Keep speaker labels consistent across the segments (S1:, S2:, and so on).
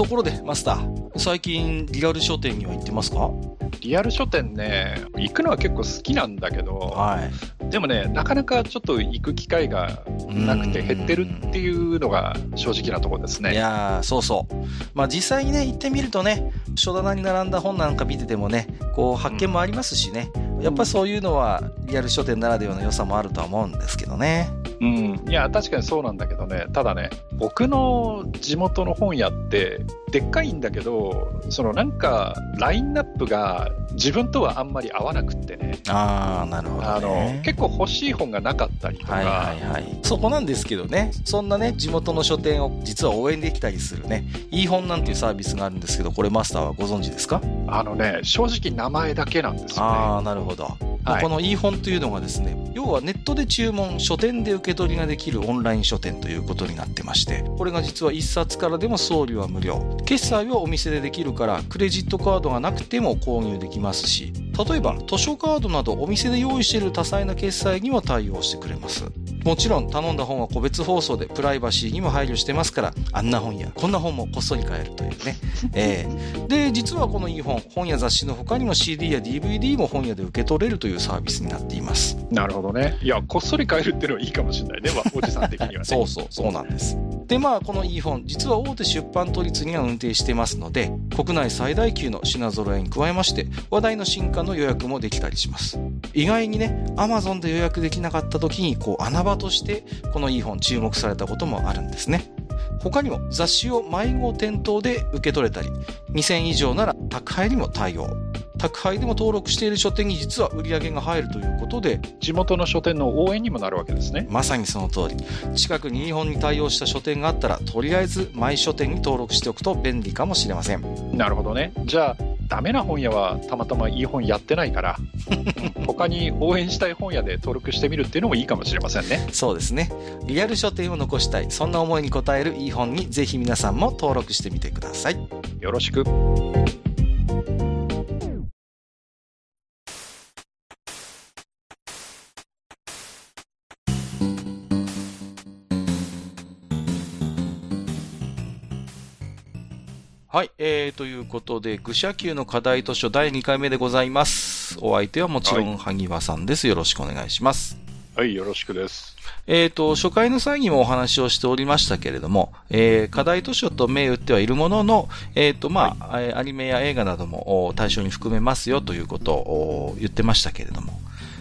S1: ところで、マスター、最近リアル書店には行ってますか？
S2: リアル書店ね、行くのは結構好きなんだけど、はい、でもね、なかなかちょっと行く機会がなくて減ってるっていうのが正直なところですね。
S1: いやそうそう。まあ実際にね、行ってみるとね、書棚に並んだ本なんか見ててもね、こう発見もありますしね、うん、やっぱそういうのはリアル書店ならではの良さもあるとは思うんですけどね。
S2: うん、いや、確かにそうなんだけどね、ただね、僕の地元の本屋って、でっかいんだけど、そのなんか、ラインナップが自分とはあんまり合わなくってね。
S1: ああ、なるほど、ね、あの、
S2: 結構欲しい本がなかったりとか。はいはいはい。
S1: そこなんですけどね、そんなね、地元の書店を実は応援できたりするね、いい本なんていうサービスがあるんですけど、これマスターはご存知ですか？
S2: あのね、正直名前だけなんですよね。
S1: ああ、なるほど。はい、この e 本というのがですね、要はネットで注文、書店で受けけ取りができるオンライン書店ということになってまして、これが実は1冊からでも送料は無料。決済はお店でできるから、クレジットカードがなくても購入できますし、例えば図書カードなどお店で用意している多彩な決済にも対応してくれます。もちろん頼んだ本は個別放送でプライバシーにも配慮してますから、あんな本やこんな本もこっそり買えるというね。えー、で、実はこの e 本、本や雑誌の他にも CD や DVD も本屋で受け取れるというサービスになっています。
S2: なるほどね。いや、こっそり買えるっていうのはいいかもしれないね、おじさん的にはね。
S1: そうそう、そうなんです。で、まあ、この e 本、実は大手出版都立には運転してますので、国内最大級の品揃えに加えまして、話題の新刊の予約もできたりします。意外にね、Amazon で予約できなかった時に、こう、穴場として、この e 本注目されたこともあるんですね。他にも雑誌を迷子店頭で受け取れたり、2000以上なら宅配にも対応。宅配でも登録している書店に実は売り上げが入るということで、
S2: 地元の書店の応援にもなるわけですね。
S1: まさにその通り。近くに日本に対応した書店があったら、とりあえずマイ書店に登録しておくと便利かもしれません。
S2: なるほどね。じゃあ、ダメな本屋はたまたまいい本やってないから、他に応援したい本屋で登録してみるっていうのもいいかもしれませんね。
S1: そうですね。リアル書店を残したい、そんな思いに応えるいい本にぜひ皆さんも登録してみてください。
S2: よろしく。
S1: はい、えー、ということで、愚者級の課題図書第2回目でございます。お相手はもちろん、萩和さんです。よろしくお願いします。
S2: はい、よろしくです。
S1: えっ、ー、と、初回の際にもお話をしておりましたけれども、えー、課題図書と銘打ってはいるものの、えっ、ー、と、まあ、はい、アニメや映画なども対象に含めますよということを言ってましたけれども、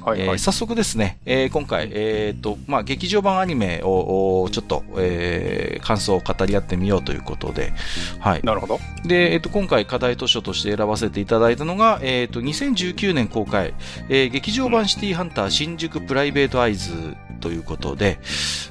S1: はいはい、えー、早速ですね、えー、今回、えっ、ー、と、まあ、劇場版アニメを、ちょっと、えー、感想を語り合ってみようということで、はい。
S2: なるほど。
S1: で、えっ、と、今回課題図書として選ばせていただいたのが、えっ、と、2019年公開、えー、劇場版シティハンター新宿プライベートアイズということで、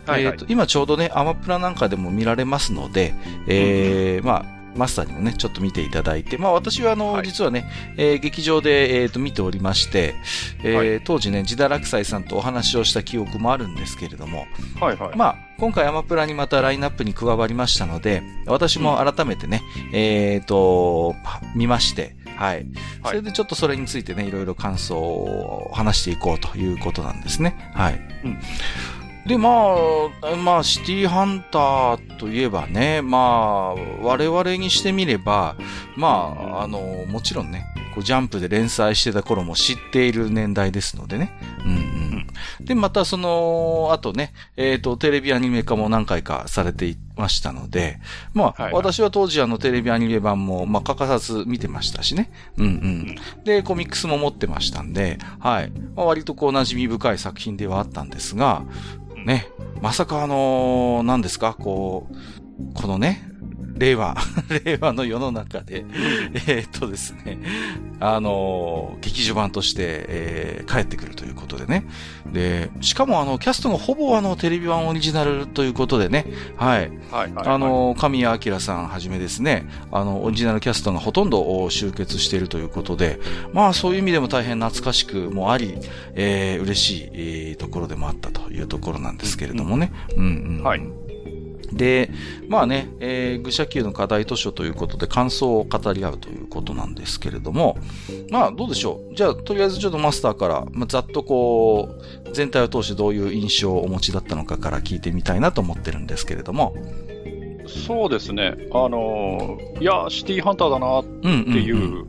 S1: はいはい、えっ、と、今ちょうどね、アマプラなんかでも見られますので、えー、まあ、マスターにもね、ちょっと見ていただいて、まあ私はあの、はい、実はね、えー、劇場で、えー、と見ておりまして、えー、はい、当時ね、ジダラクサイさんとお話をした記憶もあるんですけれども、はいはい、まあ今回アマプラにまたラインナップに加わりましたので、私も改めてね、うん、えっ、と、見まして、はい。それでちょっとそれについてね、いろいろ感想を話していこうということなんですね。はい。うんで、まあ、まあ、シティハンターといえばね、まあ、我々にしてみれば、まあ、あの、もちろんね、こうジャンプで連載してた頃も知っている年代ですのでね。うんうん。で、またその、あとね、えっ、ー、と、テレビアニメ化も何回かされていましたので、まあ、はいはい、私は当時あのテレビアニメ版も、まあ、欠かさず見てましたしね。うんうん。で、コミックスも持ってましたんで、はい。まあ、割とこう馴染み深い作品ではあったんですが、ね、まさかあのー、何ですか、こう、このね、令和、令和の世の中で、えっとですね、あのー、劇場版として、えー、帰ってくるということでね。で、しかもあの、キャストがほぼあの、テレビ版オリジナルということでね、はい。はい、はい、あのー、神谷明さんはじめですね、あの、オリジナルキャストがほとんど集結しているということで、まあそういう意味でも大変懐かしくもあり、えー、嬉しい、えー、ところでもあったというところなんですけれどもね。うん、うん、うん。はい。で、まあね、えー、愚者級の課題図書ということで感想を語り合うということなんですけれども、まあどうでしょう？じゃあ、とりあえずちょっとマスターから、まあ、ざっとこう、全体を通してどういう印象をお持ちだったのかから聞いてみたいなと思ってるんですけれども。
S2: そうですね。あの、いや、シティーハンターだなっていう、うんうんうん、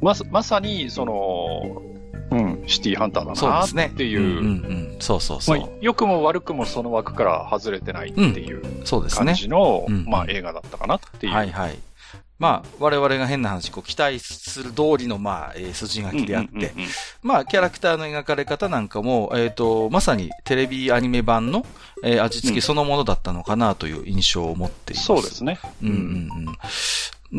S2: ままさに、その、うん、シティーハンターだな。っていう、
S1: そうそうそう、まあ、
S2: 良くも悪くもその枠から外れてないっていう感じの、まあ、映画だったかなっていう。
S1: はいはい。まあ、我々が変な話、こう、期待する通りの、まあ、えー、筋書きであって、まあ、キャラクターの描かれ方なんかも、えっ、ー、と、まさにテレビアニメ版の、えー、味付けそのものだったのかなという印象を持っています。
S2: そうですね。
S1: うんうんうん。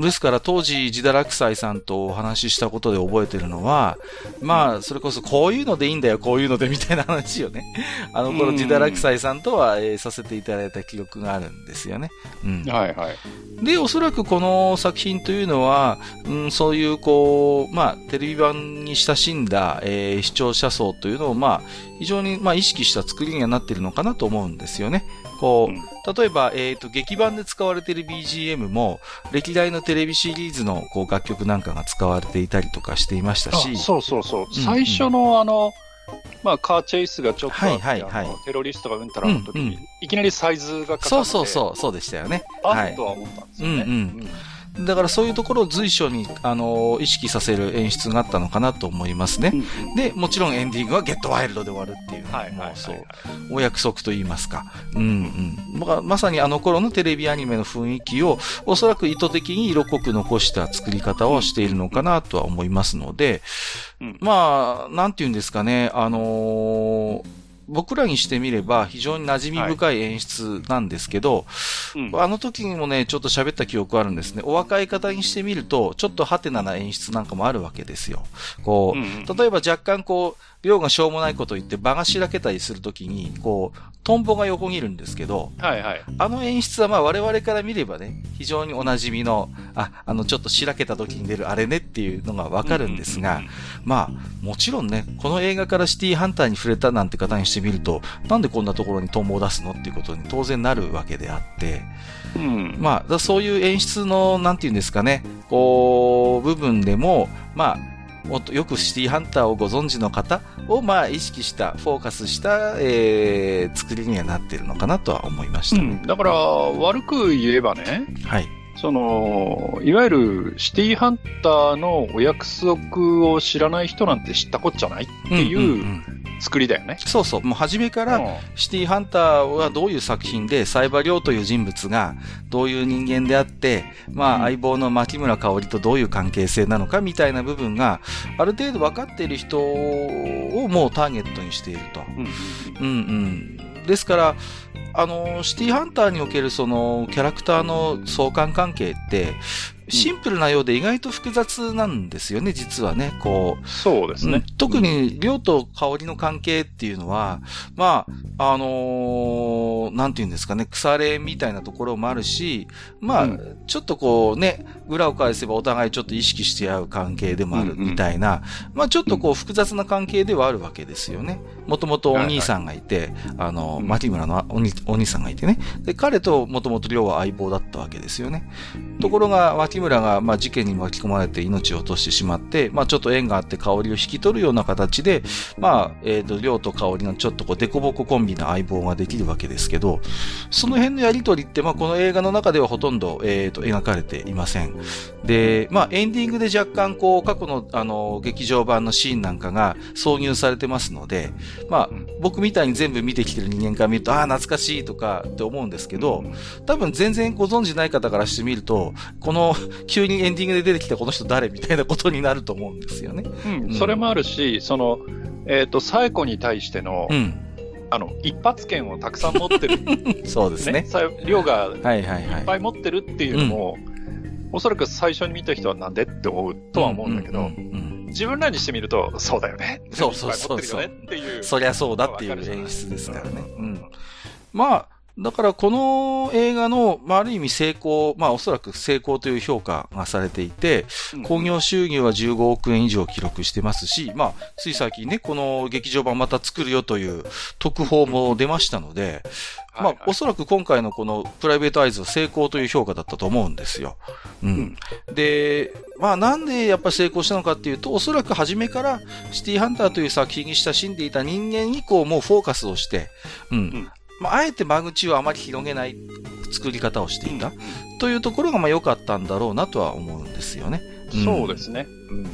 S1: ですから当時、自堕落斎さんとお話ししたことで覚えてるのは、まあ、それこそこういうのでいいんだよ、こういうのでみたいな話をね、あの頃自堕落斎さんとは、えー、させていただいた記憶があるんですよね。
S2: うん。はいはい。
S1: で、おそらくこの作品というのは、うん、そういうこう、まあ、テレビ版に親しんだ、えー、視聴者層というのを、まあ、非常に、まあ、意識した作りにはなっているのかなと思うんですよね。こう、例えば、えっ、ー、と、劇版で使われている BGM も、歴代のテレビシリーズのこう楽曲なんかが使われていたりとかしていましたし。
S2: そうそうそう。うんうん、最初のあの、まあ、カーチェイスがちょっとはいはいはい、テロリストがうんたらの時に、うんうん、いきなりサイズがかかって。
S1: そうそうそう、そうでしたよね。
S2: あっとは思ったんですよね。うん。うんうん
S1: だからそういうところを随所に、あのー、意識させる演出があったのかなと思いますね。うん、で、もちろんエンディングはゲットワイルドで終わるっていう、はいはい、そう、お約束と言いますか。うんうん。ままさにあの頃のテレビアニメの雰囲気を、おそらく意図的に色濃く残した作り方をしているのかなとは思いますので、うん、まあ、なんて言うんですかね、あのー僕らにしてみれば非常に馴染み深い演出なんですけど、はいうん、あの時にもね、ちょっと喋った記憶あるんですね。お若い方にしてみると、ちょっとハテナな演出なんかもあるわけですよ。こう、うん、例えば若干こう、量がしょうもないこと言って場がしらけたりするときに、こう、トンボが横切るんですけど、
S2: はいはい。
S1: あの演出はまあ我々から見ればね、非常にお馴染みの、あ、あのちょっとしらけた時に出るあれねっていうのがわかるんですが、まあ、もちろんね、この映画からシティハンターに触れたなんて方にしてみると、なんでこんなところにトンボを出すのっていうことに当然なるわけであって、うん、まあ、そういう演出の、なんていうんですかね、こう、部分でも、まあ、もっとよくシティハンターをご存知の方を、まあ、意識した、フォーカスした、えー、作りにはなっているのかなとは思いました、ね
S2: うん、だから、悪く言えばね、
S1: はい。
S2: その、いわゆるシティハンターのお約束を知らない人なんて知ったこっちゃないっていう、作りだよね。
S1: そうそう。もう初めから、シティハンターはどういう作品で、サイバリョウという人物がどういう人間であって、まあ、相棒の牧村香織とどういう関係性なのかみたいな部分が、ある程度分かっている人をもうターゲットにしていると。うん、うん、うん。ですから、あの、シティハンターにおけるそのキャラクターの相関関係って、シンプルなようで意外と複雑なんですよね、実はね、こ
S2: う。そうですね。
S1: 特に、量と香りの関係っていうのは、まあ、あのー、なんて言うんですかね、腐れみたいなところもあるし、まあ、うん、ちょっとこうね、裏を返せばお互いちょっと意識して合う関係でもあるみたいな、うんうん、まあちょっとこう複雑な関係ではあるわけですよね。もともとお兄さんがいて、はいはい、あの、牧村のお兄お兄さんがいてね。で、彼ともともと量は相棒だったわけですよね。ところが、牧村が、まあ、事件に巻き込まれて命を落としてしまって、まあ、ちょっと縁があって香りを引き取るような形で、まあ、えっ、ー、と、量と香りのちょっとこう、デコボココンビの相棒ができるわけですけど、その辺のやりとりって、まあ、この映画の中ではほとんど、えっ、ー、と、描かれていません。で、まあ、エンディングで若干、こう、過去の、あの、劇場版のシーンなんかが挿入されてますので、まあ、僕みたいに全部見てきてる人間から見ると、ああ、懐かしいとかって思うんですけど、多分全然ご存知ない方からしてみると、この、急にエンディングで出てきたこの人誰みたいなことになると思うんですよね。
S2: うん、それもあるし、その、えっ、ー、と、サエコに対しての、うん、あの、一発券をたくさん持ってる、
S1: そうですね。
S2: 量がいっぱい持ってるっていうのも、おそらく最初に見た人はなんでって思うとは思うんだけど、自分らにしてみると、そうだよね。
S1: そうそうそうそう。っていう。そりゃそうだっていう演出ですからね。うん。まあ、だからこの映画の、まあ、ある意味成功、まあおそらく成功という評価がされていて、興行収入は15億円以上記録してますし、まあ、つい最近ね、この劇場版また作るよという特報も出ましたので、まあ、おそらく今回のこのプライベートアイズは成功という評価だったと思うんですよ。うん。で、まあなんでやっぱり成功したのかっていうと、おそらく初めからシティハンターという作品に親しんでいた人間にこうもうフォーカスをして、うん。まあ、あえて間口をあまり広げない作り方をしていた、というところがまあ良かったんだろうなとは思うんですよね。
S2: うん、そうですね。
S1: うん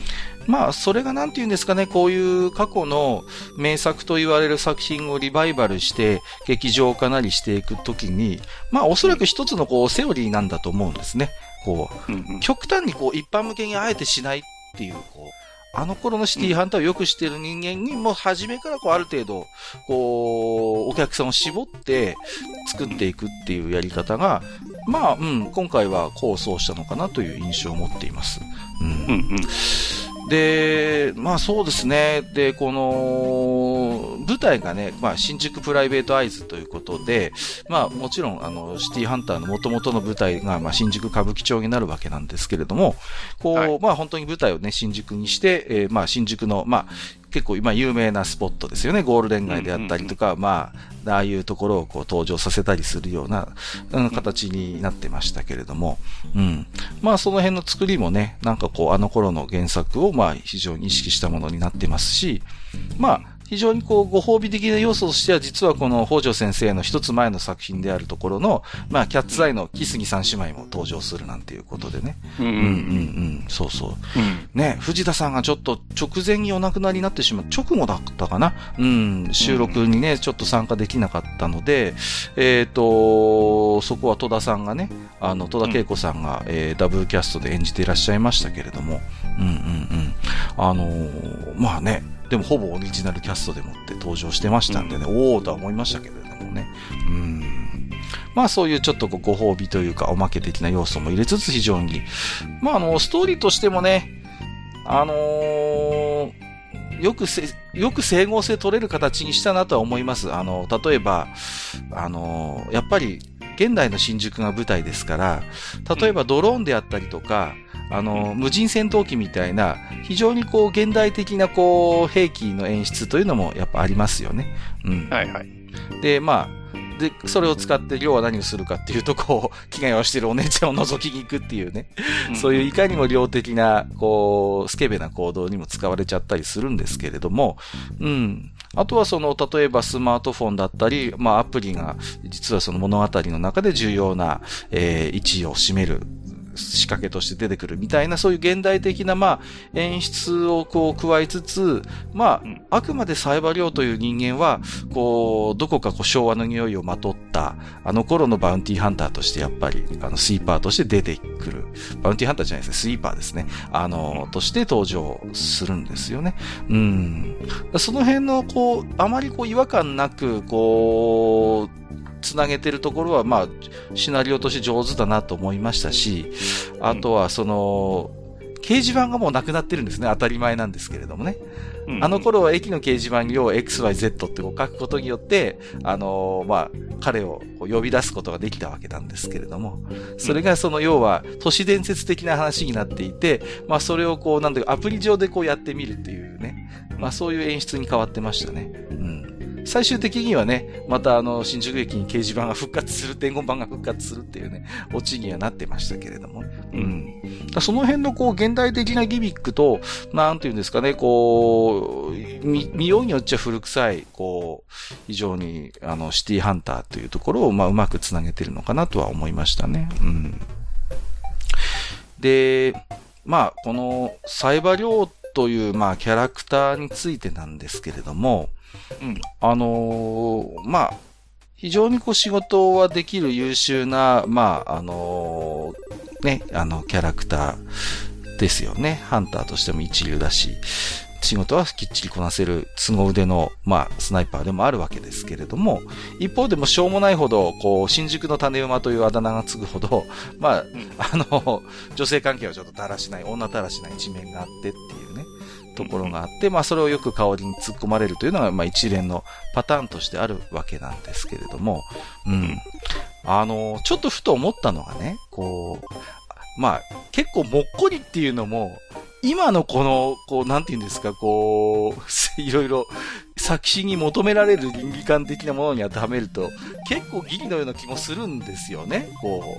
S1: まあ、それがなんて言うんですかね、こういう過去の名作と言われる作品をリバイバルして、劇場化なりしていくときに、まあ、おそらく一つのこう、セオリーなんだと思うんですね。こう、極端にこう、一般向けにあえてしないっていう、こう、あの頃のシティハンターをよくしてる人間に、も初めからこうある程度、こう、お客さんを絞って作っていくっていうやり方が、まあ、うん、今回は構想したのかなという印象を持っています。うん。うんうんで、まあそうですね。で、この、舞台がね、まあ新宿プライベートアイズということで、まあもちろん、あの、シティハンターの元々の舞台が、まあ新宿歌舞伎町になるわけなんですけれども、こう、はい、まあ本当に舞台をね、新宿にして、えー、まあ新宿の、まあ、結構今有名なスポットですよね。ゴールデン街であったりとか、まあ、あいうところをこう登場させたりするような、形になってましたけれども、うん。まあその辺の作りもね、なんかこうあの頃の原作をまあ非常に意識したものになってますし、まあ非常にこう、ご褒美的な要素としては、実はこの北条先生の一つ前の作品であるところの、まあ、キャッツアイの木杉三姉妹も登場するなんていうことでね。うんうんうんうん。そうそう。うん、ね、藤田さんがちょっと直前にお亡くなりになってしまう、直後だったかなうん、収録にね、ちょっと参加できなかったので、えっ、ー、と、そこは戸田さんがね、あの、戸田恵子さんが、えー、ダブルキャストで演じていらっしゃいましたけれども、うんうんうん。あのー、まあね、でもほぼオリジナルキャストでもって登場してましたんでね、うん、おおとは思いましたけれどもね。うん。まあそういうちょっとご褒美というかおまけ的な要素も入れつつ非常に、まああの、ストーリーとしてもね、あのー、よくせ、よく整合性取れる形にしたなとは思います。あの、例えば、あのー、やっぱり、現代の新宿が舞台ですから、例えばドローンであったりとか、あの、無人戦闘機みたいな、非常にこう、現代的なこう、兵器の演出というのもやっぱありますよね。うん。
S2: はいはい。
S1: で、まあ、で、それを使って要は何をするかっていうと、こう、着替えをしてるお姉ちゃんを覗きに行くっていうね。そういういかにも量的な、こう、スケベな行動にも使われちゃったりするんですけれども、うん。あとはその、例えばスマートフォンだったり、まあアプリが、実はその物語の中で重要な、えー、位置を占める仕掛けとして出てくるみたいな、そういう現代的な、まあ、演出をこう加えつつ、まあ、あくまでサイバリョウという人間は、こう、どこかこう昭和の匂いをまとった、あの頃のバウンティーハンターとしてやっぱり、あの、スイーパーとして出てくる。バウンティーハンターじゃないですね、スイーパーですね。あの、として登場するんですよね。うん。その辺の、こう、あまりこう違和感なく、こう、つなげてるところは、まあ、シナリオとして上手だなと思いましたし、あとは、その、掲示板がもうなくなってるんですね。当たり前なんですけれどもね。うん、あの頃は駅の掲示板に要 XYZ ってこう書くことによって、あのー、まあ、彼を呼び出すことができたわけなんですけれども、それがその要は都市伝説的な話になっていて、まあそれをこう、なんだかアプリ上でこうやってみるっていうね、まあそういう演出に変わってましたね。うん。最終的にはね、またあの、新宿駅に掲示板が復活する、伝言板が復活するっていうね、オチにはなってましたけれども。うん。その辺のこう、現代的なギミックと、なんていうんですかね、こう、見、ようによっちゃ古臭い、こう、非常に、あの、シティハンターというところを、まあ、うまくつなげてるのかなとは思いましたね。うん。で、まあ、この、サイバリョウという、まあ、キャラクターについてなんですけれども、うん。あのー、まあ、非常にこう仕事はできる優秀な、まあ、あのー、ね、あの、キャラクターですよね。ハンターとしても一流だし、仕事はきっちりこなせる凄腕の、まあ、スナイパーでもあるわけですけれども、一方でもしょうもないほど、こう、新宿の種馬というあだ名がつくほど、まあ、あの、女性関係はちょっとだらしない、女だらしない一面があってっていうね。ところがあって、まあそれをよく香りに突っ込まれるというのが、まあ一連のパターンとしてあるわけなんですけれども、うん。あの、ちょっとふと思ったのがね、こう、まあ結構もっこりっていうのも、今のこの、こう、なんて言うんですか、こう、いろいろ作詞に求められる倫理観的なものに当てはめると、結構ギリのような気もするんですよね。こ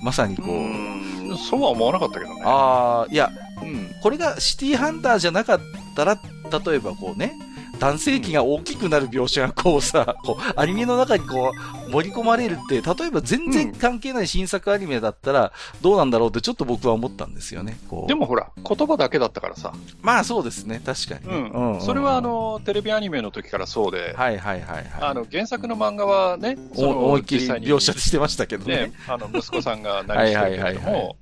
S1: う、まさにこう。
S2: うそうは思わなかったけどね。
S1: ああ、いや、うん。これがシティハンターじゃなかったら、例えばこうね、男性器が大きくなる描写がこうさ、こう、アニメの中にこう、盛り込まれるって、例えば全然関係ない新作アニメだったら、どうなんだろうってちょっと僕は思ったんですよね。
S2: でもほら、言葉だけだったからさ。
S1: まあそうですね、確かに、
S2: ね、うん。うん、それはあの、テレビアニメの時からそうで。
S1: はいはいはい、はい。
S2: あの、原作の漫画はね、
S1: 思いっきり描写してましたけどね。ね
S2: あの、息子さんが何してるけども、はいはいはいはい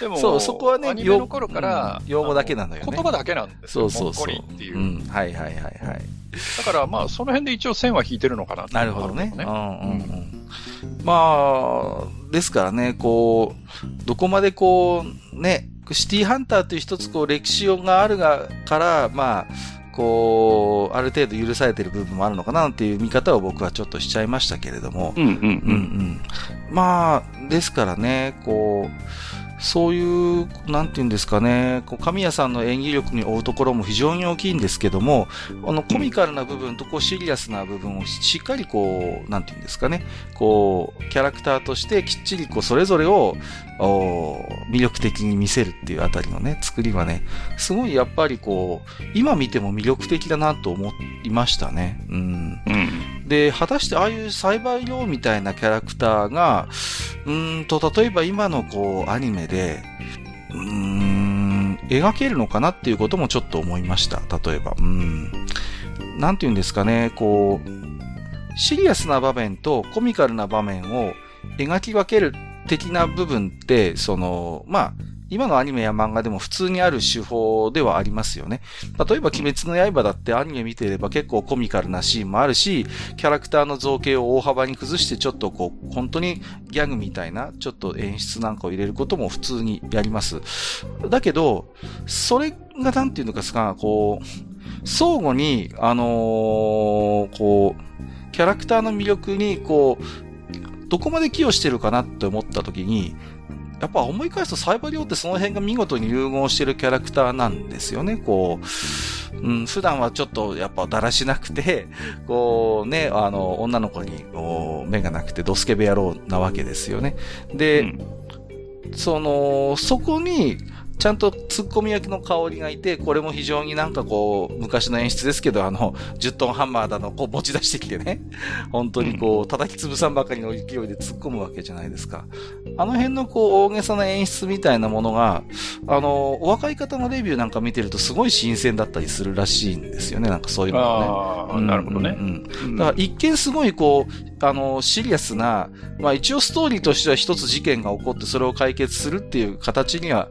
S1: でも、そう、そこはね、
S2: アニメの頃から、
S1: うん、用語だけなのよね。
S2: 言葉だけなんですよ。
S1: そうそうそう。
S2: っていう。
S1: うん、はいはいはいはい。
S2: だからまあ、その辺で一応線は引いてるのかな
S1: なるほどね。うんうんうん。まあ、ですからね、こう、どこまでこう、ね、シティハンターという一つこう歴史があるがから、まあ、こう、ある程度許されてる部分もあるのかなっていう見方を僕はちょっとしちゃいましたけれども。
S2: うんうんうん。うんうん、
S1: まあ、ですからね、こう、そういう、なんていうんですかね、こう神谷さんの演技力に追うところも非常に大きいんですけども、あの、コミカルな部分とこうシリアスな部分をしっかりこう、なんていうんですかね、こう、キャラクターとしてきっちりこう、それぞれを、魅力的に見せるっていうあたりのね、作りはね、すごいやっぱりこう、今見ても魅力的だなと思いましたね。うん。
S2: うん、
S1: で、果たしてああいう栽培量みたいなキャラクターが、うんと、例えば今のこう、アニメで、うーん、描けるのかなっていうこともちょっと思いました。例えば、うん。なんて言うんですかね、こう、シリアスな場面とコミカルな場面を描き分ける的な部分って、その、まあ、今のアニメや漫画でも普通にある手法ではありますよね。例えば、鬼滅の刃だってアニメ見てれば結構コミカルなシーンもあるし、キャラクターの造形を大幅に崩してちょっとこう、本当にギャグみたいな、ちょっと演出なんかを入れることも普通にやります。だけど、それがなんていうのかすか、こう、相互に、あのー、こう、キャラクターの魅力に、こう、どこまで寄与してるかなって思った時に、やっぱ思い返すとサイバリオってその辺が見事に融合してるキャラクターなんですよね。こう、うん、普段はちょっとやっぱだらしなくて、こうね、あの、女の子に目がなくてドスケベ野郎なわけですよね。で、うん、その、そこに、ちゃんと突っ込み焼きの香りがいて、これも非常になんかこう、昔の演出ですけど、あの、10トンハンマーだの、こう持ち出してきてね、本当にこう、叩き潰さんばかりの勢いで突っ込むわけじゃないですか。あの辺のこう、大げさな演出みたいなものが、あの、お若い方のレビューなんか見てるとすごい新鮮だったりするらしいんですよね、なんかそういうのがね。
S2: ああ、なるほどね。
S1: うん。だから一見すごいこう、あの、シリアスな、まあ一応ストーリーとしては一つ事件が起こってそれを解決するっていう形には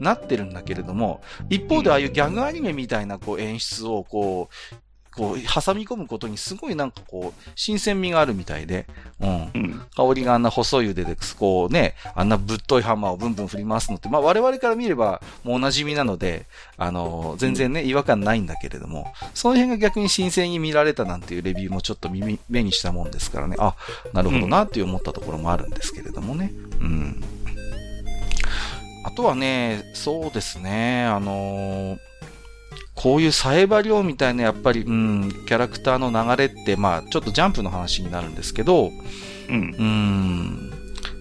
S1: なってるんだけれども、一方でああいうギャグアニメみたいなこう演出をこう、こう、挟み込むことにすごいなんかこう、新鮮味があるみたいで、うん。うん、香りがあんな細い腕で、こうね、あんなぶっといハンマーをブンブン振り回すのって、まあ我々から見ればもうお馴染みなので、あの、全然ね、違和感ないんだけれども、その辺が逆に新鮮に見られたなんていうレビューもちょっと耳、目にしたもんですからね、あ、なるほどなって思ったところもあるんですけれどもね。うん。あとはね、そうですね、あのー、こういうサエバ量みたいなやっぱり、うん、キャラクターの流れって、まあ、ちょっとジャンプの話になるんですけど、
S2: うん、
S1: うん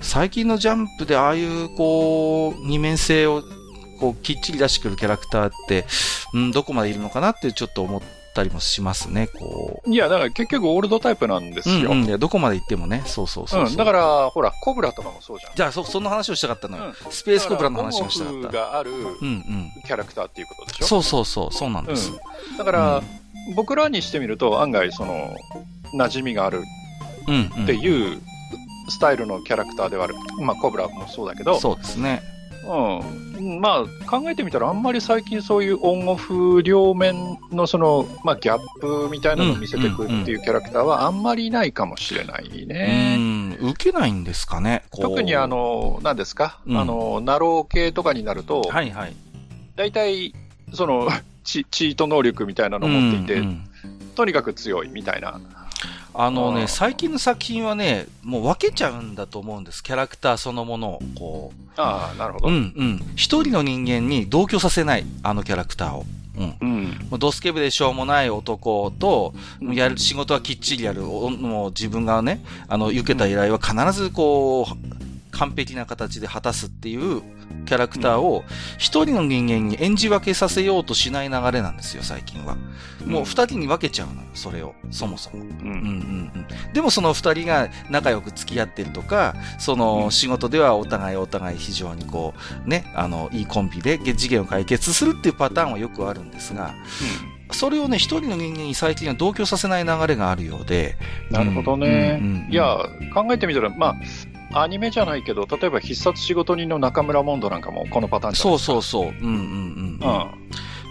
S1: 最近のジャンプでああいうこう、二面性をこう、きっちり出してくるキャラクターって、うん、どこまでいるのかなってちょっと思ったりもしますね、こ
S2: う。いや、だから結局オールドタイプなんですよ。
S1: うん、うん、どこまで行ってもね、そうそうそう
S2: うん、だから、ほら、コブラとかもそうじゃん。
S1: じゃあ、そ、その話をしたかったのよ。うん、スペースコブラの話をしたかった。
S2: がある、うんうん。キャラクターっていうことでしょ？
S1: そうそうそう、そうなんです。
S2: うん、だから、僕らにしてみると、案外、その、馴染みがあるっていう、スタイルのキャラクターではある。まあ、コブラもそうだけど。
S1: そうですね。
S2: うん。まあ、考えてみたら、あんまり最近そういうオンオフ両面のその、まあ、ギャップみたいなのを見せてくっていうキャラクターはあんまりいないかもしれないね。
S1: うん、受けないんですかね。
S2: 特にあの、何ですか、うん、あの、ナロー系とかになると、
S1: はいはい。
S2: 大体、その、チ チート能力みたいなのを持っていて、うんうん、とにかく強いみたいな。
S1: あのね、最近の作品はね、もう分けちゃうんだと思うんです。キャラクターそのものを、こ
S2: う。ああ、なるほど。
S1: うんうん。一人の人間に同居させない、あのキャラクターを。
S2: うん。うん、
S1: もうドスケベでしょうもない男と、やる仕事はきっちりやる、もう自分がね、あの、受けた依頼は必ずこう、完璧な形で果たすっていうキャラクターを一人の人間に演じ分けさせようとしない流れなんですよ、最近は。もう二人に分けちゃうのよ、それを、そもそも。うんうんうんでもその二人が仲良く付き合ってるとか、その仕事ではお互いお互い非常にこう、ね、あの、いいコンビで事件を解決するっていうパターンはよくあるんですが、それをね、一人の人間に最近は同居させない流れがあるようで。
S2: なるほどね。うんうんうん、いや、考えてみたら、まあ、アニメじゃないけど、例えば必殺仕事人の中村モンドなんかもこのパターン
S1: じゃないですか。そうそうそう。うんうんうん。うん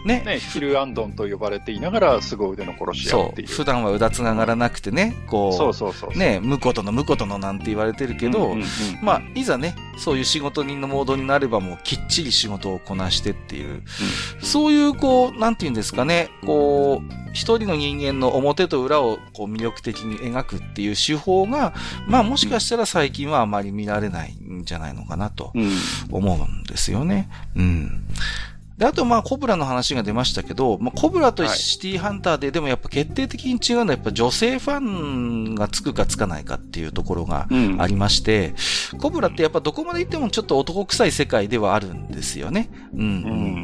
S2: ね。ね、ヒルアンドンと呼ばれていながら、凄腕の殺し屋っていう。
S1: そう。普段はうだつががらなくてね、こう。
S2: そうそうそう
S1: ね、婿ことの婿ことのなんて言われてるけど、うんうんうん、まあ、いざね、そういう仕事人のモードになればもうきっちり仕事をこなしてっていう、うん、そういうこう、なんて言うんですかね、こう、一人の人間の表と裏をこう魅力的に描くっていう手法が、まあもしかしたら最近はあまり見られないんじゃないのかなと思うんですよね。うん。で、あと、まあ、コブラの話が出ましたけど、まあ、コブラとシティハンターで、でもやっぱ決定的に違うのは、やっぱ女性ファンがつくかつかないかっていうところがありまして、うん、コブラってやっぱどこまで行ってもちょっと男臭い世界ではあるんですよね。うん。う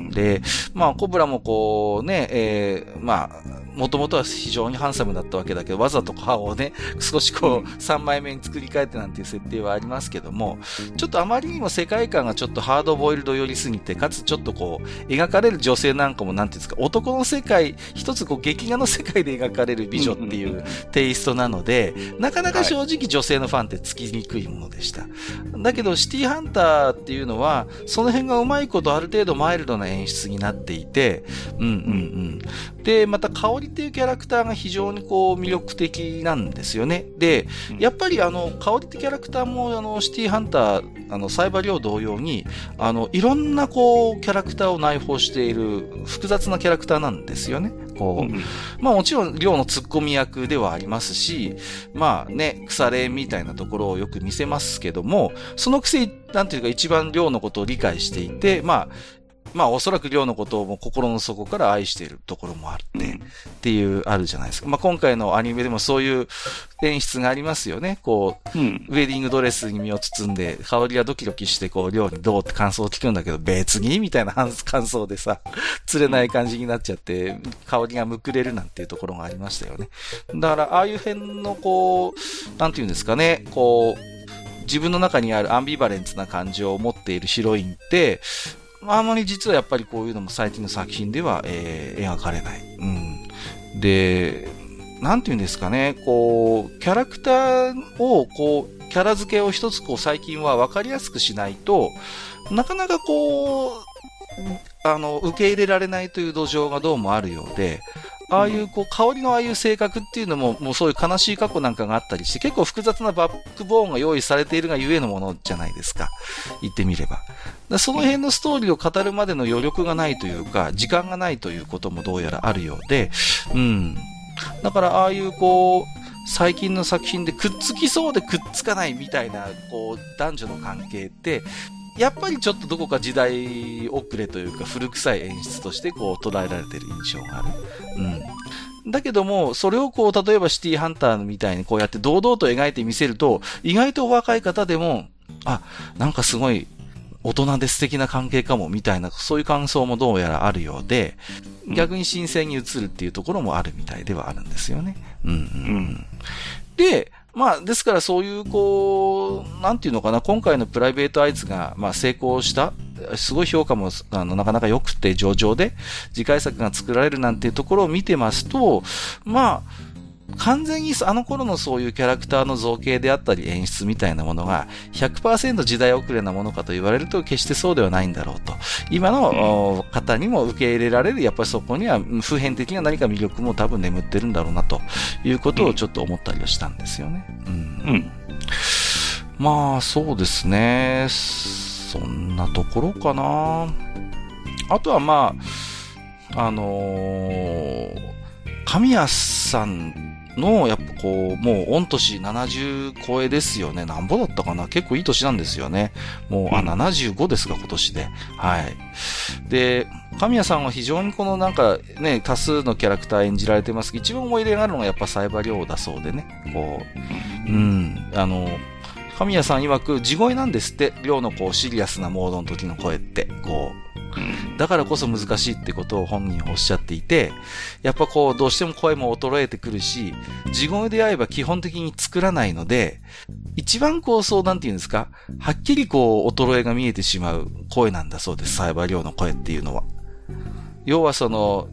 S1: ん、で、まあ、コブラもこうね、えー、まあ、もともとは非常にハンサムだったわけだけど、わざと歯をね、少しこう、3枚目に作り変えてなんていう設定はありますけども、ちょっとあまりにも世界観がちょっとハードボイルド寄りすぎて、かつちょっとこう、描かれる女性なんかもなんていうんですか、男の世界、一つこう、劇画の世界で描かれる美女っていうテイストなので、なかなか正直女性のファンってつきにくいものでした。だけど、シティハンターっていうのは、その辺がうまいことある程度マイルドな演出になっていて、うんうんうん。で、また香りっていうキャラクターが非常にこう魅力的なんですよね。で、やっぱりあの、香りってキャラクターもあの、シティハンター、あの、サイバリョ同様に、あの、いろんなこう、キャラクターを内包している複雑なキャラクターなんですよね。こう、うん、まあもちろん、量の突っ込み役ではありますし、まあね、腐れみたいなところをよく見せますけども、そのくせ、なんていうか一番量のことを理解していて、まあ、まあおそらく量のことをも心の底から愛しているところもあって、っていう、あるじゃないですか。まあ今回のアニメでもそういう演出がありますよね。こう、うん、ウェディングドレスに身を包んで、香りがドキドキして、こう、量にどうって感想を聞くんだけど、別にみたいな感想でさ、釣れない感じになっちゃって、香りがむくれるなんていうところがありましたよね。だから、ああいう辺のこう、なんていうんですかね、こう、自分の中にあるアンビバレンツな感情を持っているヒロインって、あまり実はやっぱりこういうのも最近の作品では、えー、描かれない。うん。で、なんて言うんですかね、こう、キャラクターを、こう、キャラ付けを一つこう最近は分かりやすくしないと、なかなかこう、あの、受け入れられないという土壌がどうもあるようで、ああいう、こう、香りのああいう性格っていうのも、もうそういう悲しい過去なんかがあったりして、結構複雑なバックボーンが用意されているがゆえのものじゃないですか。言ってみれば。その辺のストーリーを語るまでの余力がないというか、時間がないということもどうやらあるようで、うん。だから、ああいうこう、最近の作品でくっつきそうでくっつかないみたいな、こう、男女の関係って、やっぱりちょっとどこか時代遅れというか古臭い演出としてこう捉えられてる印象がある。うん。だけども、それをこう、例えばシティハンターみたいにこうやって堂々と描いてみせると、意外とお若い方でも、あ、なんかすごい大人で素敵な関係かも、みたいな、そういう感想もどうやらあるようで、逆に新鮮に映るっていうところもあるみたいではあるんですよね。うん、うん、うん。で、まあ、ですからそういう、こう、なんていうのかな、今回のプライベートアイズが、まあ、成功した、すごい評価も、あの、なかなか良くて上々で、次回作が作られるなんていうところを見てますと、まあ、完全にあの頃のそういうキャラクターの造形であったり演出みたいなものが100%時代遅れなものかと言われると決してそうではないんだろうと。今の方にも受け入れられる、やっぱりそこには普遍的な何か魅力も多分眠ってるんだろうなということをちょっと思ったりはしたんですよね。うん。うん、まあそうですね。そんなところかな。あとはまあ、あのー、神谷さんの、やっぱこう、もう、御年70超えですよね。なんぼだったかな結構いい年なんですよね。もう、あ、75ですが、今年で。はい。で、神谷さんは非常にこのなんかね、多数のキャラクター演じられてます一番思い入れがあるのがやっぱサイバリョウだそうでね。こう、うん、あの、神谷さん曰く地声なんですって、量のこうシリアスなモードの時の声って、こう、だからこそ難しいってことを本人はおっしゃっていて、やっぱこう、どうしても声も衰えてくるし、地声であれば基本的に作らないので、一番こう、そうなんて言うんですか、はっきりこう、衰えが見えてしまう声なんだそうです、サイバー量の声っていうのは。要はその、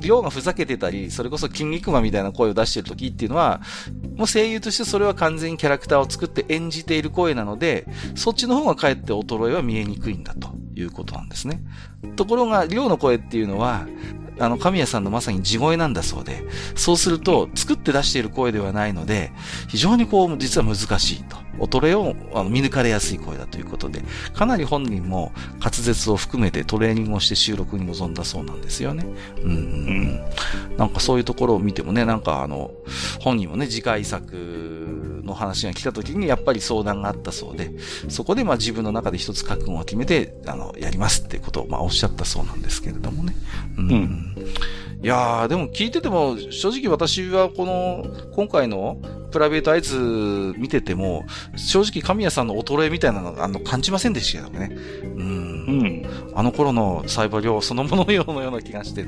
S1: 量がふざけてたり、それこそ筋肉マンみたいな声を出してる時っていうのは、もう声優としてそれは完全にキャラクターを作って演じている声なので、そっちの方がかえって衰えは見えにくいんだということなんですね。ところが、量の声っていうのは、あの、神谷さんのまさに地声なんだそうで、そうすると、作って出している声ではないので、非常にこう、実は難しいと。衰えをあの見抜かれやすい声だということで、かなり本人も滑舌を含めてトレーニングをして収録に臨んだそうなんですよね。うん、うん、なんかそういうところを見てもね、なんかあの、本人もね、次回作の話が来た時にやっぱり相談があったそうで、そこでまあ自分の中で一つ覚悟を決めて、あの、やりますってことをまあおっしゃったそうなんですけれどもね。うん、うんいやー、でも聞いてても、正直私はこの、今回のプライベートアイズ見てても、正直神谷さんの衰えみたいなのあの感じませんでしたけどね。うん。うん。あの頃のサイバー量そのもののような気がして。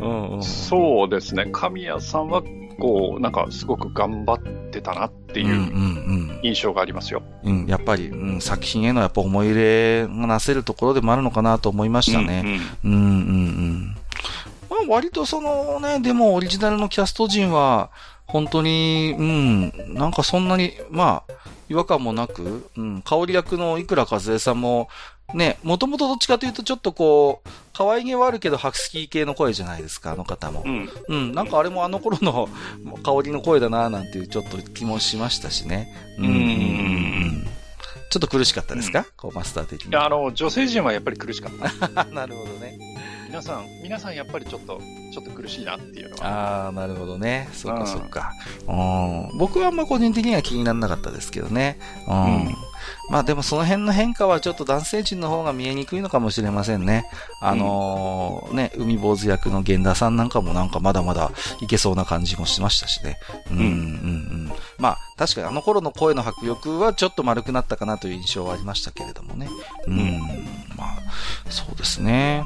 S2: うん、うん、そうですね。神谷さんは、こう、なんかすごく頑張ってたなっていう印象がありますよ。
S1: うん、うんうん、やっぱり、うん、作品へのやっぱ思い入れがなせるところでもあるのかなと思いましたね。うん、うん、うん、うん。まあ、割とそのね、でもオリジナルのキャスト陣は、本当に、うん、なんかそんなに、まあ、違和感もなく、うん、香り役のいくら和江さんも、ね、もともとどっちかというとちょっとこう、可愛げはあるけどハスキー系の声じゃないですか、あの方も。うん。うん、なんかあれもあの頃の香りの声だななんていうちょっと気もしましたしね。うん。うんうんちょっと苦しかったですか、うん、こうマスター的に。
S2: いや、あの、女性陣はやっぱり苦しかっ
S1: た。なるほどね。
S2: 皆さん、皆さんやっぱりちょっと、ちょっと苦しいなっていうのは。
S1: ああ、なるほどね。そっかそっか。うん。僕はあんま個人的には気にならなかったですけどね。うん。うん、まあでもその辺の変化はちょっと男性陣の方が見えにくいのかもしれませんね。あのー、ね、海坊主役の源田さんなんかもなんかまだまだいけそうな感じもしましたしね。うん、うん、うん。まあ確かにあの頃の声の迫力はちょっと丸くなったかなという印象はありましたけれどもね。うん。まあ、そうですね。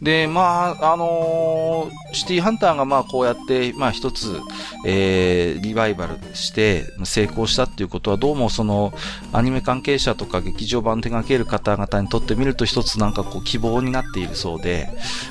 S1: で、まあ、あのー、シティーハンターがまあこうやって、まあ一つ、えー、リバイバルして成功したっていうことはどうもそのアニメ関係者とか劇場版手掛ける方々にとってみると一つなんかこう希望になっているそうで、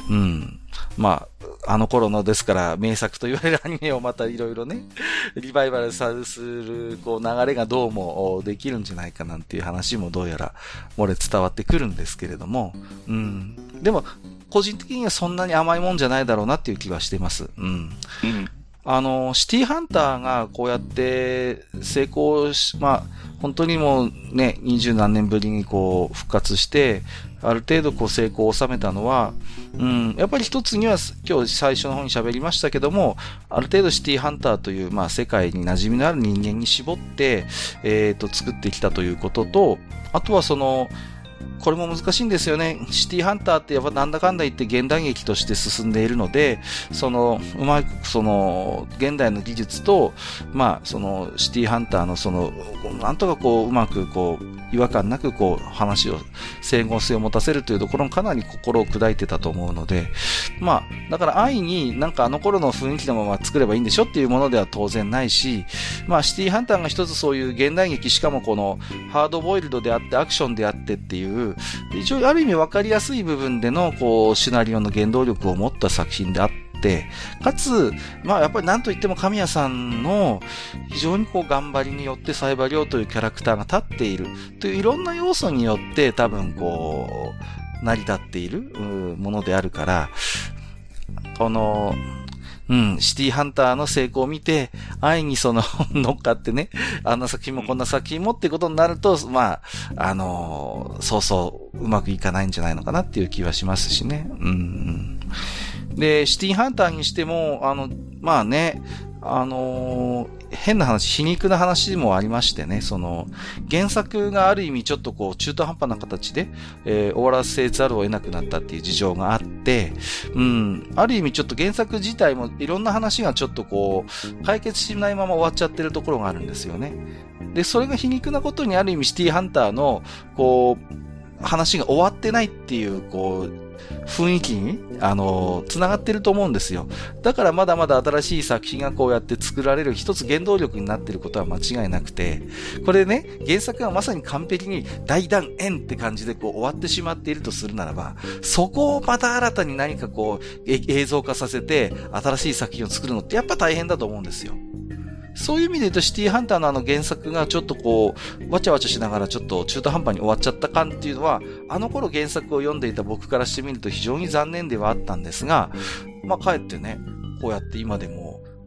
S1: うん。まあ、あの頃のですから名作と言われるアニメをまたいろいろね、リバイバルさするこう流れがどうもできるんじゃないかなんていう話もどうやら漏れ伝わってくるんですけれども、うん。でも、個人的にはそんなに甘いもんじゃないだろうなっていう気はしてます。うん。うんあの、シティハンターがこうやって成功し、まあ、本当にもうね、二十何年ぶりにこう復活して、ある程度こう成功を収めたのは、うん、やっぱり一つには今日最初の方に喋りましたけども、ある程度シティハンターという、まあ世界に馴染みのある人間に絞って、えっ、ー、と、作ってきたということと、あとはその、これも難しいんですよね。シティハンターってやっぱなんだかんだ言って現代劇として進んでいるので、その、うまく、その、現代の技術と、まあ、その、シティハンターのその、なんとかこう、うまくこう、違和感なくこう話を、整合性を持たせるというところもかなり心を砕いてたと思うので、まあ、だから安易になんかあの頃の雰囲気のまま作ればいいんでしょっていうものでは当然ないし、まあシティハンターが一つそういう現代劇、しかもこのハードボイルドであってアクションであってっていう、一応ある意味わかりやすい部分でのこうシナリオの原動力を持った作品であって、かつ、まあやっぱりなんといっても神谷さんの非常にこう頑張りによってサイバリョウというキャラクターが立っている。といういろんな要素によって多分こう、成り立っているものであるから、この、うん、シティハンターの成功を見て、安易にその 乗っかってね、あんな作品もこんな作品もってことになると、まあ、あのー、そうそううまくいかないんじゃないのかなっていう気はしますしね。うん。で、シティハンターにしても、あの、まあね、あのー、変な話、皮肉な話もありましてね、その、原作がある意味ちょっとこう、中途半端な形で、えー、終わらせざるを得なくなったっていう事情があって、うん、ある意味ちょっと原作自体もいろんな話がちょっとこう、解決しないまま終わっちゃってるところがあるんですよね。で、それが皮肉なことにある意味シティハンターの、こう、話が終わってないっていう、こう、雰囲気に、あの、繋がってると思うんですよ。だからまだまだ新しい作品がこうやって作られる一つ原動力になってることは間違いなくて、これね、原作がまさに完璧に大断円って感じでこう終わってしまっているとするならば、そこをまた新たに何かこう、映像化させて、新しい作品を作るのってやっぱ大変だと思うんですよ。そういう意味で言うと、シティハンターのあの原作がちょっとこう、わちゃわちゃしながらちょっと中途半端に終わっちゃった感っていうのは、あの頃原作を読んでいた僕からしてみると非常に残念ではあったんですが、まあ、かえってね、こうやって今でも、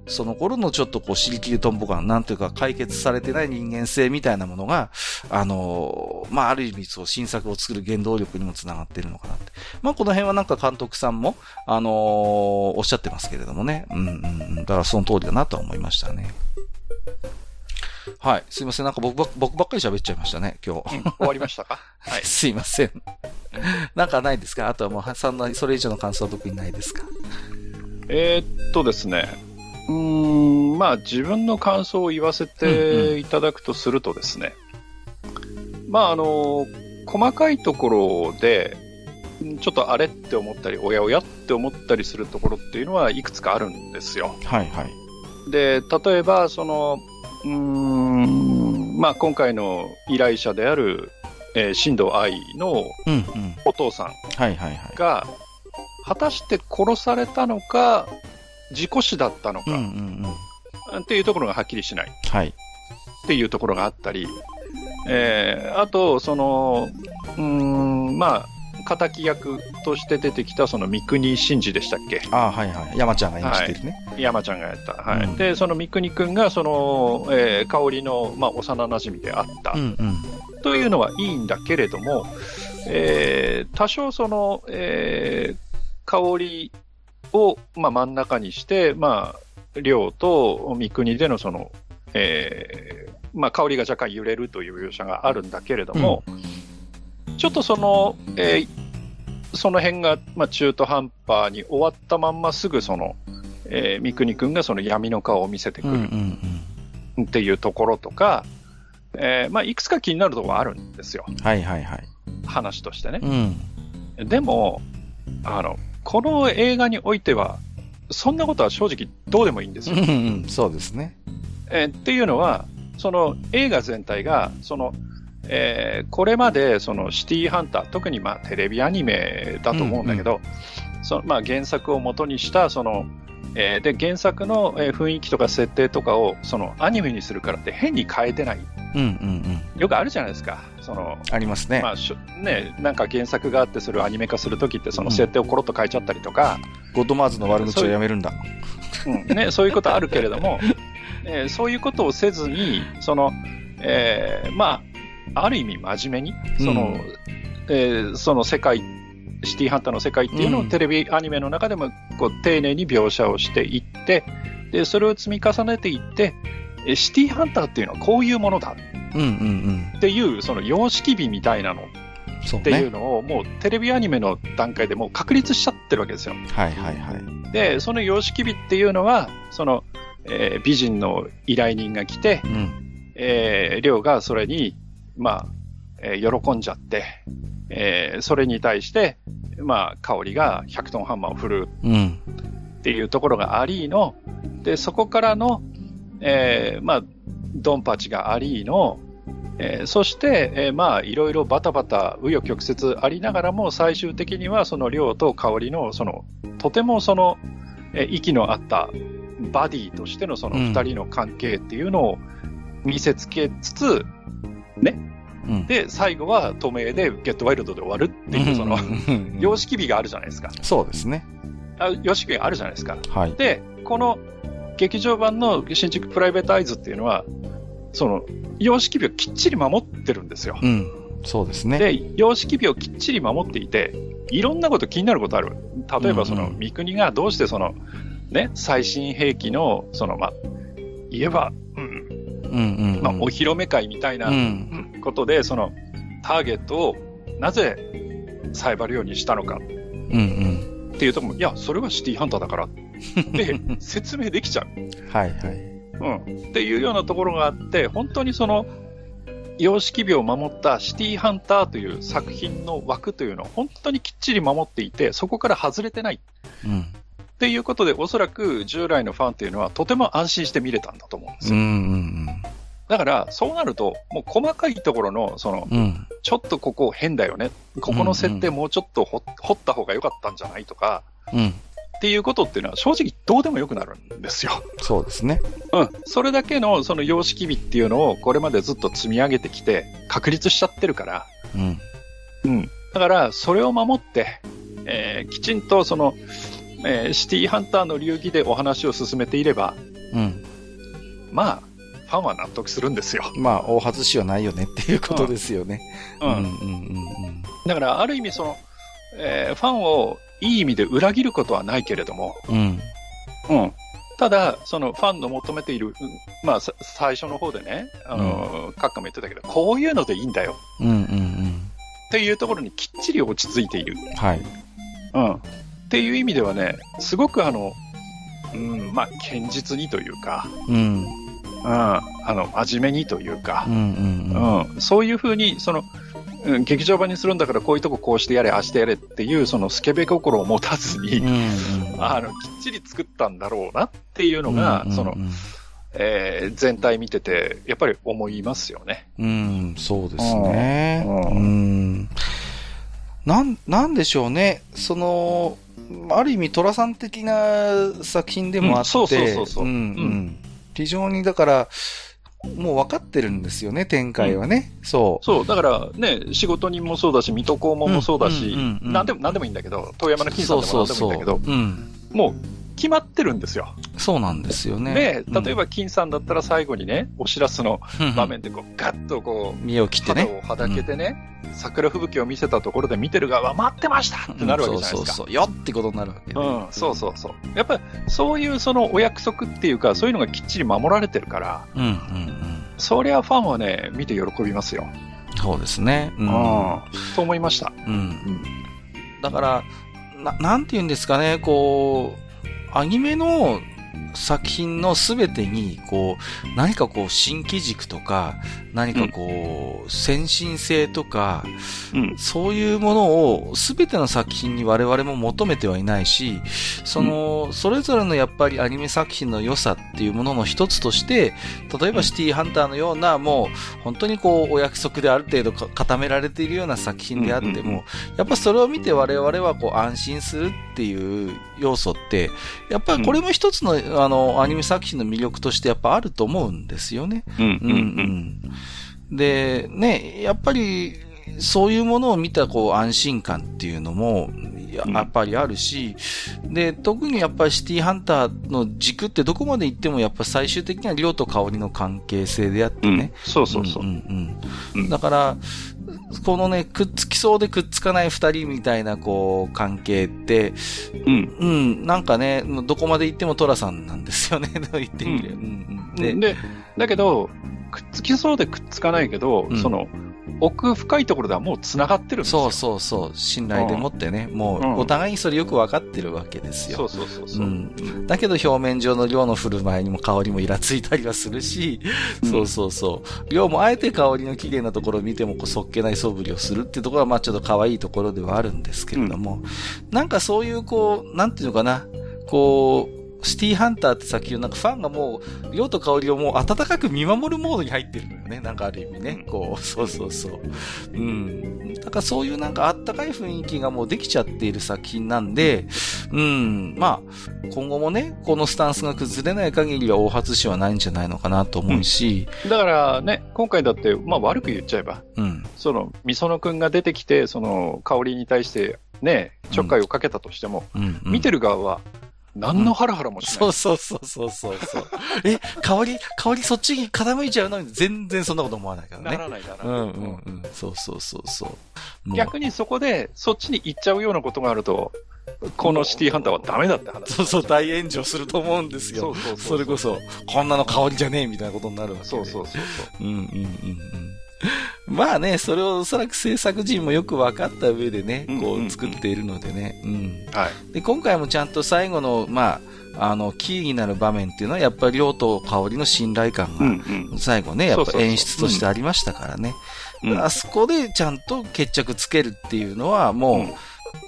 S1: その頃のちょっとこう、尻切りトンボ感、なんというか解決されてない人間性みたいなものが、あのー、まあ、ある意味そう、新作を作る原動力にもつながってるのかなって。まあ、この辺はなんか監督さんも、あのー、おっしゃってますけれどもね。うんうんうん。だからその通りだなと思いましたね。はい。すいません。なんか僕ば僕ばっかり喋っちゃいましたね、今日。
S2: うん、終わりましたか？
S1: はい。すいません。なんかないですか？あとはもう、そんなに、それ以上の感想は特にないですか？
S2: えー、っとですね。うん、まあ自分の感想を言わせていただくとするとですね。うんうん、まああの、細かいところで、ちょっとあれって思ったり、おやおやって思ったりするところっていうのはいくつかあるんですよ。
S1: はいはい。
S2: で、例えば、その、うん、まあ、今回の依頼者である、えー、新藤愛のお父さんが、果たして殺されたのか、事故死だったのか、っていうところがはっきりしない。
S1: はい。
S2: っていうところがあったり、えー、あと、その、うん、まあ、敵役として出てきたその三国真治でしたっけ？
S1: あはいはい。山ちゃんが演じてるね。
S2: はい、山ちゃんがやった。はい。うん、で、その三国君がその、えー、香りの、まあ、幼馴染であった。うんうん、というのはいいんだけれども、えー、多少その、えー、香りを、まあ、真ん中にして、まあ、亮と三国でのその、えー、まあ、香りが若干揺れるという描写があるんだけれども、うんちょっとその、えー、その辺が、まあ、中途半端に終わったまんますぐその、えー、三国君がその闇の顔を見せてくるっていうところとか、えー、まあ、いくつか気になるところがあるんですよ。
S1: はいはいはい。
S2: 話としてね。うん、でも、あの、この映画においては、そんなことは正直どうでもいいんですよ。うんう
S1: ん、そうですね。
S2: えー、っていうのは、その映画全体が、そのえー、これまでそのシティーハンター、特にまあテレビアニメだと思うんだけど、うんうん、そのまあ原作を元にしたその、えー、で原作の雰囲気とか設定とかをそのアニメにするからって変に変えてない。うんうんうん、よくあるじゃないですか。その
S1: ありますね。
S2: まあ、ね、なんか原作があってそれをアニメ化するときってその設定をコロッと変えちゃったりとか。
S1: うん、ゴッドマーズの悪口をやめるんだ。
S2: うんね、そういうことあるけれども、えー、そういうことをせずに、その、えー、まあ、ある意味真面目に、その、うん、えー、その世界、シティハンターの世界っていうのをテレビアニメの中でもこう丁寧に描写をしていって、で、それを積み重ねていって、シティハンターっていうのはこういうものだっていう、その様式美みたいなのっていうのを、もうテレビアニメの段階でもう確立しちゃってるわけですよ。
S1: はいはいはい。
S2: で、その様式美っていうのは、その、えー、美人の依頼人が来て、うん、えー、亮がそれにまあ、えー、喜んじゃって、えー、それに対して、まあ、香りが100トンハンマーを振るっていうところがありの、で、そこからの、えー、まあ、ドンパチがありの、えー、そして、えー、まあ、いろいろバタバタ、紆余曲折ありながらも、最終的にはその量と香りの、その、とてもその、えー、息の合ったバディとしてのその二人の関係っていうのを見せつけつつ、ね。うん、で、最後は透明でゲットワイルドで終わるっていう、その、様式美があるじゃないですか。
S1: そうですね。
S2: あ様式美があるじゃないですか。
S1: はい。
S2: で、この劇場版の新宿プライベートアイズっていうのは、その、様式美をきっちり守ってるんですよ。
S1: うん。そうですね。
S2: で、様式美をきっちり守っていて、いろんなこと気になることある。例えばその、三国がどうしてその、ね、最新兵器の、その、まあ、言えば、うん、
S1: うんうん、
S2: まあ、お披露目会みたいなことで、その、ターゲットをなぜサイバル用にしたのか。
S1: うんうん。
S2: っていうとも、いや、それはシティハンターだから。で、説明できちゃう。
S1: はいはい。
S2: うん。っていうようなところがあって、本当にその、様式美を守ったシティハンターという作品の枠というのを本当にきっちり守っていて、そこから外れてない。
S1: うん。
S2: っていうことで、おそらく従来のファンっていうのはとても安心して見れたんだと思うんですよ。
S1: うんうんうん
S2: だから、そうなると、もう細かいところの、その、
S1: うん、
S2: ちょっとここ変だよね。ここの設定もうちょっと掘った方が良かったんじゃないとか、
S1: うん、
S2: っていうことっていうのは正直どうでもよくなるんですよ。
S1: そうですね。
S2: うん。それだけのその様式美っていうのをこれまでずっと積み上げてきて確立しちゃってるから。
S1: うん。
S2: うん。だからそれを守って、えー、きちんとその、えー、シティハンターの流儀でお話を進めていれば、
S1: うん。
S2: まあ、ファンは納得するんですよ。
S1: まあ、大外しはないよねっていうことですよね。
S2: うん。うん、うん、うん。だから、ある意味その、えー、ファンをいい意味で裏切ることはないけれども、
S1: うん。
S2: うん。ただ、そのファンの求めている、まあ、最初の方でね、あの、カッカも言ってたけど、こういうのでいいんだよ。
S1: うんうんうん。
S2: っていうところにきっちり落ち着いている。
S1: はい。
S2: うん。っていう意味ではね、すごくあの、うん、まあ、堅実にというか、
S1: うん。うん、
S2: あの、真面目にというか、
S1: うんうんうん、
S2: うん、そういうふうに、その、うん、劇場版にするんだからこういうとここうしてやれ、ああしてやれっていう、そのスケベ心を持たずに、うんうん、あの、きっちり作ったんだろうなっていうのが、うんうんうん、その、えー、全体見てて、やっぱり思いますよね。
S1: うん、そうですね。うん。うんなん、なんでしょうね。その、ある意味、寅さん的な作品でもあって、そう
S2: そうそうそう。
S1: うん、うん。非常に、だから、もう分かってるんですよね、展開はね。うん、そう。
S2: そう。だからね、仕事人もそうだし、水戸黄門もそうだし、なんでも、なんでもいいんだけど、遠山の金さんでもなんでもいいんだけど、もう決まってるんですよ。
S1: そうなんですよね。
S2: で、例えば金さんだったら最後にね、お知らすの場面でこう、ガッとこ
S1: う、身を切ってね。
S2: 肌をはだけてね、桜吹雪を見せたところで見てる側は待ってましたってなるわけじゃないですか。そうそう
S1: そう。よってことになるわけ、
S2: ね、うん、そうそうそう。やっぱりそういうそのお約束っていうか、そういうのがきっちり守られてるから、
S1: うんうんうん。
S2: そりゃファンはね、見て喜びますよ。
S1: そうですね。
S2: うん。と思いました。
S1: うん。うん、だから、な、なんて言うんですかね、こう、アニメの作品のすべてに、こう、何かこう、新機軸とか、何かこう、先進性とか、
S2: うん、
S1: そういうものをすべての作品に我々も求めてはいないし、その、それぞれのやっぱりアニメ作品の良さっていうものの一つとして、例えばシティハンターのような、もう、本当にこう、お約束である程度固められているような作品であっても、やっぱそれを見て我々はこう、安心するっていう要素って、やっぱりこれも一つの、あの、アニメ作品の魅力としてやっぱあると思うんですよね。
S2: うんうんうん
S1: で、ね、やっぱり、そういうものを見たこう安心感っていうのも、やっぱりあるし、で、特にやっぱりシティハンターの軸ってどこまで行ってもやっぱ最終的には量と香りの関係性であってね。
S2: うん、そうそうそう。
S1: うんうん、だから、このね、くっつきそうでくっつかない二人みたいな、こう、関係って、
S2: うん。う
S1: ん、なんかね、どこまで行ってもトラさんなんですよね、と 言ってみれば。うん、
S2: うん、で、だけど、くっつきそうでくっつかないけど、うん、その、奥深いところではもう繋がってるんですよ。
S1: そうそうそう。信頼でもってね、うん、もうお互いにそれよく分かってるわけですよ。
S2: そうそうそうそう、うん。
S1: だけど表面上の量の振る舞いにも香りもイラついたりはするし、そうそうそう。量もあえて香りの綺麗なところを見てもこうそっけない素振りをするっていうところはまあちょっと可愛いところではあるんですけれども、なんかそういうこう、なんていうのかな、こう、シティハンターって作品なんかファンがもう、量と香りをもう温かく見守るモードに入ってるのよね。なんかある意味ね。こう、そうそうそう。うん。だからそういうなんかあったかい雰囲気がもうできちゃっている作品なんで、うん。まあ、今後もね、このスタンスが崩れない限りは大外しはないんじゃないのかなと思うし。
S2: うん、だからね、今回だって、まあ悪く言っちゃえば、
S1: うん。
S2: その、みそのくんが出てきて、その、香りに対して、ね、ちょっかいをかけたとしても、
S1: うんうんうん、
S2: 見てる側は、何のハラハラもしない。
S1: そうそうそうそうそう。え、香り、香りそっちに傾いちゃうのに全然そんなこと思わないからね。
S2: ならないならない。
S1: うんうんうん。そうそうそうそう。
S2: 逆にそこで、そっちに行っちゃうようなことがあると、このシティハンターはダメだって話。
S1: そうそう、大炎上すると思うんですよ。
S2: そうそうそう
S1: それこそ、こんなの香りじゃねえみたいなことになるわけで。
S2: そうそうそうそう。
S1: うんうんうんうん。まあね、それをおそらく制作陣もよく分かった上でね、こ
S2: う
S1: 作っているのでね。うん。
S2: はい。
S1: で、今回もちゃんと最後の、まあ、あの、キーになる場面っていうのは、やっぱり亮と香りの信頼感
S2: うん
S1: が、最後ね、やっぱ演出としてありましたからね。
S2: うん。
S1: あそこでちゃんと決着つけるっていうのは、もう、
S2: うん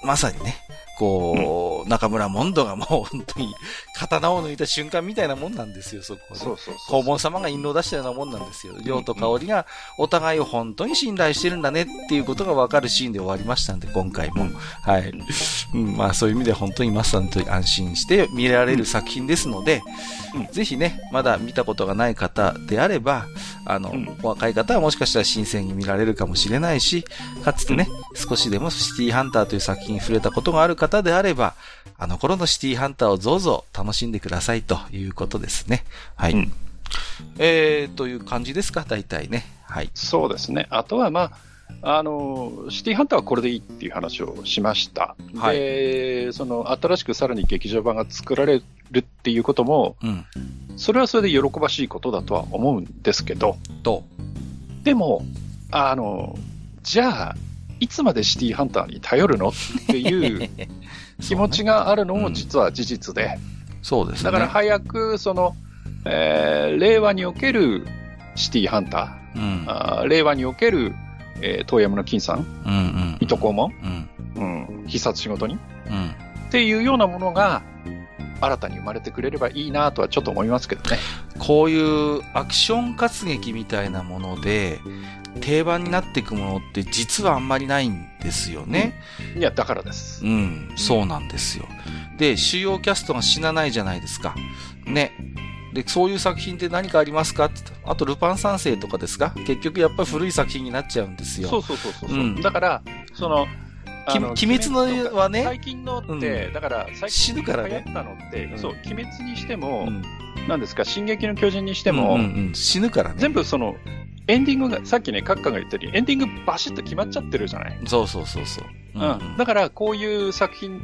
S1: まさにね、こう、中村モンドがもう本当に刀を抜いた瞬間みたいなもんなんですよ、そこで。
S2: そうそうそう。
S1: 黄門様が印籠を出したようなもんなんですよ。亮と香りがお互いを本当に信頼してるんだねっていうことがわかるシーンで終わりましたんで、今回も。
S2: うん
S1: はい。うん、まあそういう意味で本当にマスターと安心して見られる作品ですので、
S2: うん
S1: ぜひね、まだ見たことがない方であれば、あの、
S2: うん
S1: お若い方はもしかしたら新鮮に見られるかもしれないし、かつてね、少しでもシティハンターという作品に触れたことがある方であれば、あの頃のシティハンターをどうぞ楽しんでくださいということですね。はい。
S2: うん
S1: えー、という感じですか、大体ね。はい。
S2: そうですね。あとは、まあ、あの、シティハンターはこれでいいっていう話をしました。
S1: はい
S2: で、その、新しくさらに劇場版が作られるっていうことも、
S1: うん。
S2: それはそれで喜ばしいことだとは思うんですけど、
S1: と。
S2: でも、あの、じゃあ、いつまでシティハンターに頼るの？っていう 気持ちがあるのも実は事実で、
S1: そうですね。
S2: だから早く、その、えー令和におけるシティハンター、
S1: うん。
S2: あー令和における、えー遠山の金さん、
S1: うんうん。
S2: 水戸黄門、
S1: うん。
S2: うん、必殺仕事に
S1: うん。
S2: っていうようなものが新たに生まれてくれればいいなとはちょっと思いますけどね。
S1: こういうアクション活劇みたいなもので、定番になっていくものって実はあんまりないんですよね。
S2: いや、だからです。
S1: うん、そうなんですよ。で、主要キャストが死なないじゃないですか。ね。で、そういう作品って何かありますか？ってあと、ルパン三世とかですか？結局やっぱり古い作品になっちゃうんですよ。
S2: そうそうそうそう。
S1: うん
S2: だから、その
S1: 鬼滅のはね
S2: 最近のって、
S1: う
S2: だから、最
S1: 死
S2: 近
S1: ぬからね
S2: 流行ったのって、
S1: うん
S2: そう、鬼滅にしても、
S1: うん。
S2: なんですか、進撃の巨人にしても、
S1: 死ぬからね。
S2: 全部その、エンディングが、さっきね、カッカが言ったように、エンディングバシッと決まっちゃってるじゃない？
S1: そうそうそうそう。
S2: うん。だから、こういう作品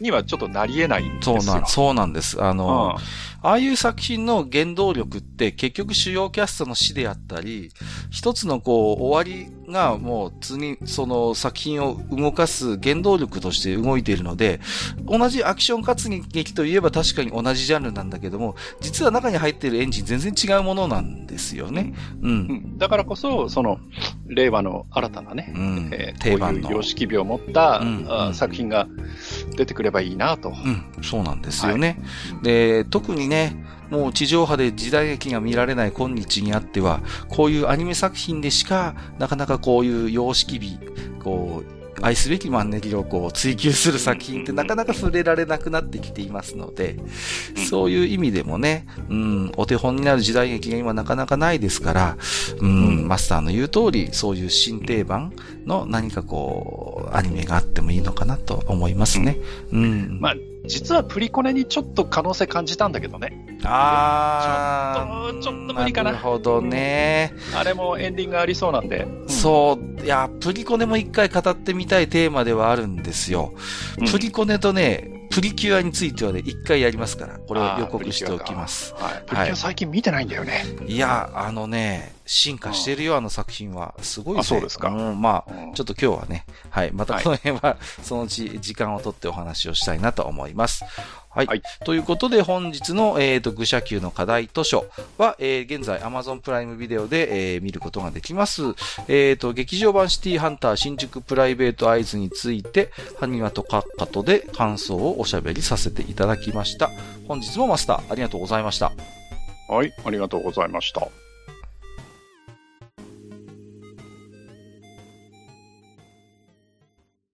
S2: にはちょっとなり得ないんですよ。
S1: そうなん、そうなんです。あの、
S2: うん
S1: ああいう作品の原動力って結局主要キャストの死であったり、一つのこう終わりがもう次、その作品を動かす原動力として動いているので、同じアクション活劇といえば確かに同じジャンルなんだけども、実は中に入っているエンジン全然違うものなんですよね。う。
S2: うんんだからこそ、その、令和の新たなね、
S1: うん。
S2: えー
S1: 定番の。
S2: 様式美を持った、
S1: うん
S2: あ
S1: うん
S2: 作品が出てくればいいなと。
S1: うん、そうなんですよね。
S2: うん
S1: で、特にね、もう地上波で時代劇が見られない今日にあっては、こういうアニメ作品でしか、なかなかこういう様式美、こう、愛すべきマンネリをこう追求する作品ってなかなか触れられなくなってきていますので、そういう意味でもね、うん、お手本になる時代劇が今なかなかないですから、うん、マスターの言う通り、そういう新定番の何かこう、アニメがあってもいいのかなと思いますね。うん。
S2: まあ、実はプリコネにちょっと可能性感じたんだけどね。
S1: あー
S2: ちょっとちょっと無理かな
S1: なるほどね。
S2: あれもエンディングありそうなんで。
S1: そう、いや、プリコネも一回語ってみたいテーマではあるんですよ。
S2: うん
S1: プリコネとね、プリキュアについてはね、一回やりますから、これを予告しておきます。
S2: はい。プリキュア最近見てないんだよね。
S1: いや、あのね、進化してるよ、あの作品は。すごいね
S2: あそうですか
S1: ん、まあ、
S2: うん
S1: ちょっと今日はね、はい、またこの辺は、そのうち時間をとってお話をしたいなと思います。はい。
S2: はい
S1: ということで、本日の、えっ、と、愚者級の課題図書は、えー現在 Amazon プライムビデオで、えー見ることができます。えっ、と、劇場版シティハンター新宿プライベートアイズについて、ハニワとカッカとで感想をおしゃべりさせていただきました。本日もマスター、ありがとうございました。
S2: はい。ありがとうございました。